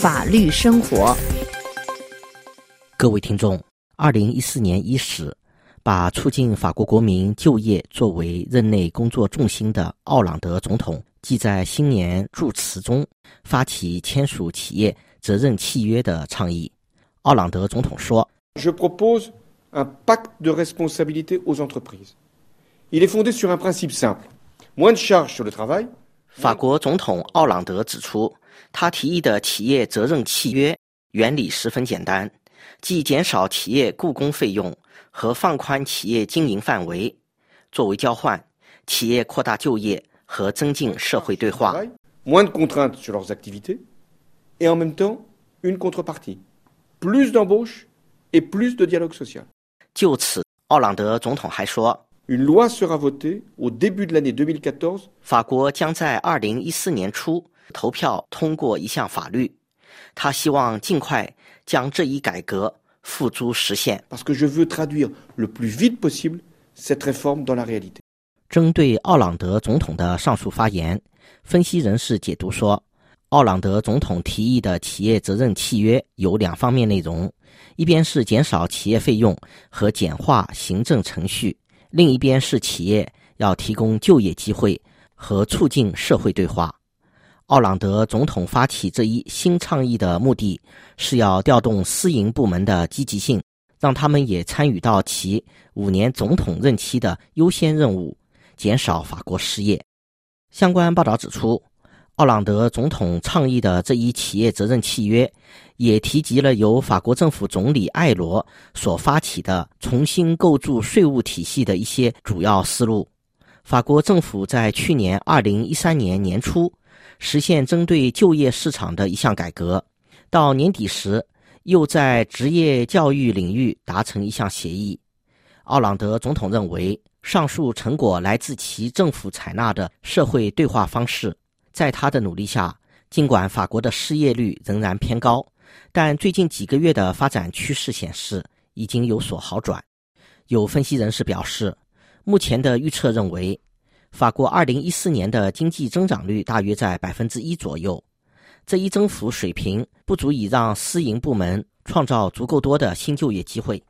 法律生活。各位听众，二零一四年伊始，把促进法国国民就业作为任内工作重心的奥朗德总统，即在新年祝词中发起签署企业责任契约的倡议。奥朗德总统说：“Je propose un pacte de responsabilité aux entreprises. Il est fondé sur un principe simple: moins de charges sur le travail.” 法国总统奥朗德指出，他提议的企业责任契约原理十分简单，即减少企业雇工费用和放宽企业经营范围。作为交换，企业扩大就业和增进社会对话。moins de contraintes sur leurs activités et en même temps une contrepartie. plus et plus de dialogue social. 就此，奥朗德总统还说，Une loi sera votée au début de l'année 2014. 法国将在二零一四年初投票通过一项法律。他希望尽快将这一改革付诸实现。Parce que je veux traduire le plus vite possible cette réforme dans la réalité. 针对奥朗德总统的上述发言，分析人士解读说。奥朗德总统提议的企业责任契约有两方面内容：一边是减少企业费用和简化行政程序，另一边是企业要提供就业机会和促进社会对话。奥朗德总统发起这一新倡议的目的是要调动私营部门的积极性，让他们也参与到其五年总统任期的优先任务——减少法国失业。相关报道指出。奥朗德总统倡议的这一企业责任契约，也提及了由法国政府总理艾罗所发起的重新构筑税务体系的一些主要思路。法国政府在去年二零一三年年初实现针对就业市场的一项改革，到年底时又在职业教育领域达成一项协议。奥朗德总统认为，上述成果来自其政府采纳的社会对话方式。在他的努力下，尽管法国的失业率仍然偏高，但最近几个月的发展趋势显示已经有所好转。有分析人士表示，目前的预测认为，法国2014年的经济增长率大约在百分之一左右。这一增幅水平不足以让私营部门创造足够多的新就业机会。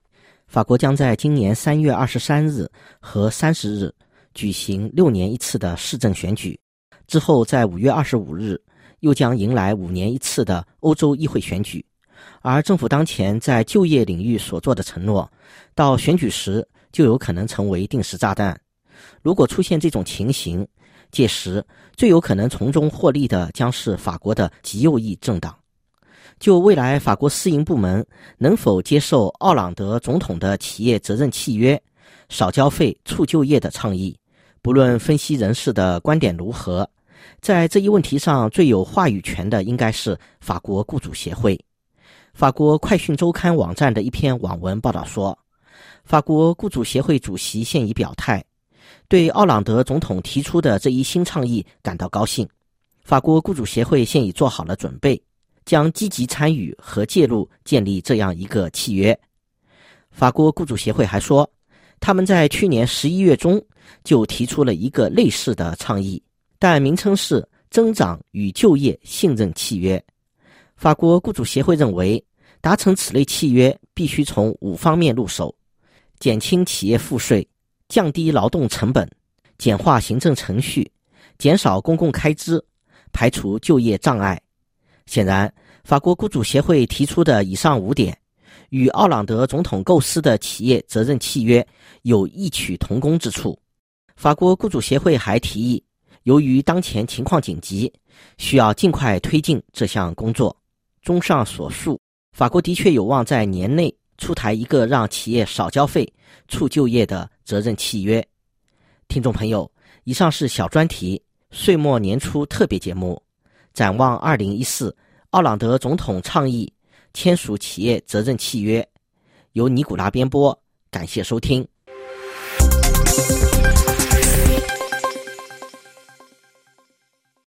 法国将在今年3月23日和30日举行六年一次的市政选举。之后，在五月二十五日，又将迎来五年一次的欧洲议会选举，而政府当前在就业领域所做的承诺，到选举时就有可能成为定时炸弹。如果出现这种情形，届时最有可能从中获利的将是法国的极右翼政党。就未来法国私营部门能否接受奥朗德总统的企业责任契约、少交费促就业的倡议，不论分析人士的观点如何。在这一问题上，最有话语权的应该是法国雇主协会。法国快讯周刊网站的一篇网文报道说，法国雇主协会主席现已表态，对奥朗德总统提出的这一新倡议感到高兴。法国雇主协会现已做好了准备，将积极参与和介入建立这样一个契约。法国雇主协会还说，他们在去年十一月中就提出了一个类似的倡议。但名称是增长与就业信任契约。法国雇主协会认为，达成此类契约必须从五方面入手：减轻企业赋税、降低劳动成本、简化行政程序、减少公共开支、排除就业障碍。显然，法国雇主协会提出的以上五点，与奥朗德总统构思的企业责任契约有异曲同工之处。法国雇主协会还提议。由于当前情况紧急，需要尽快推进这项工作。综上所述，法国的确有望在年内出台一个让企业少交费、促就业的责任契约。听众朋友，以上是小专题岁末年初特别节目，展望二零一四，奥朗德总统倡议签署企业责任契约，由尼古拉编播，感谢收听。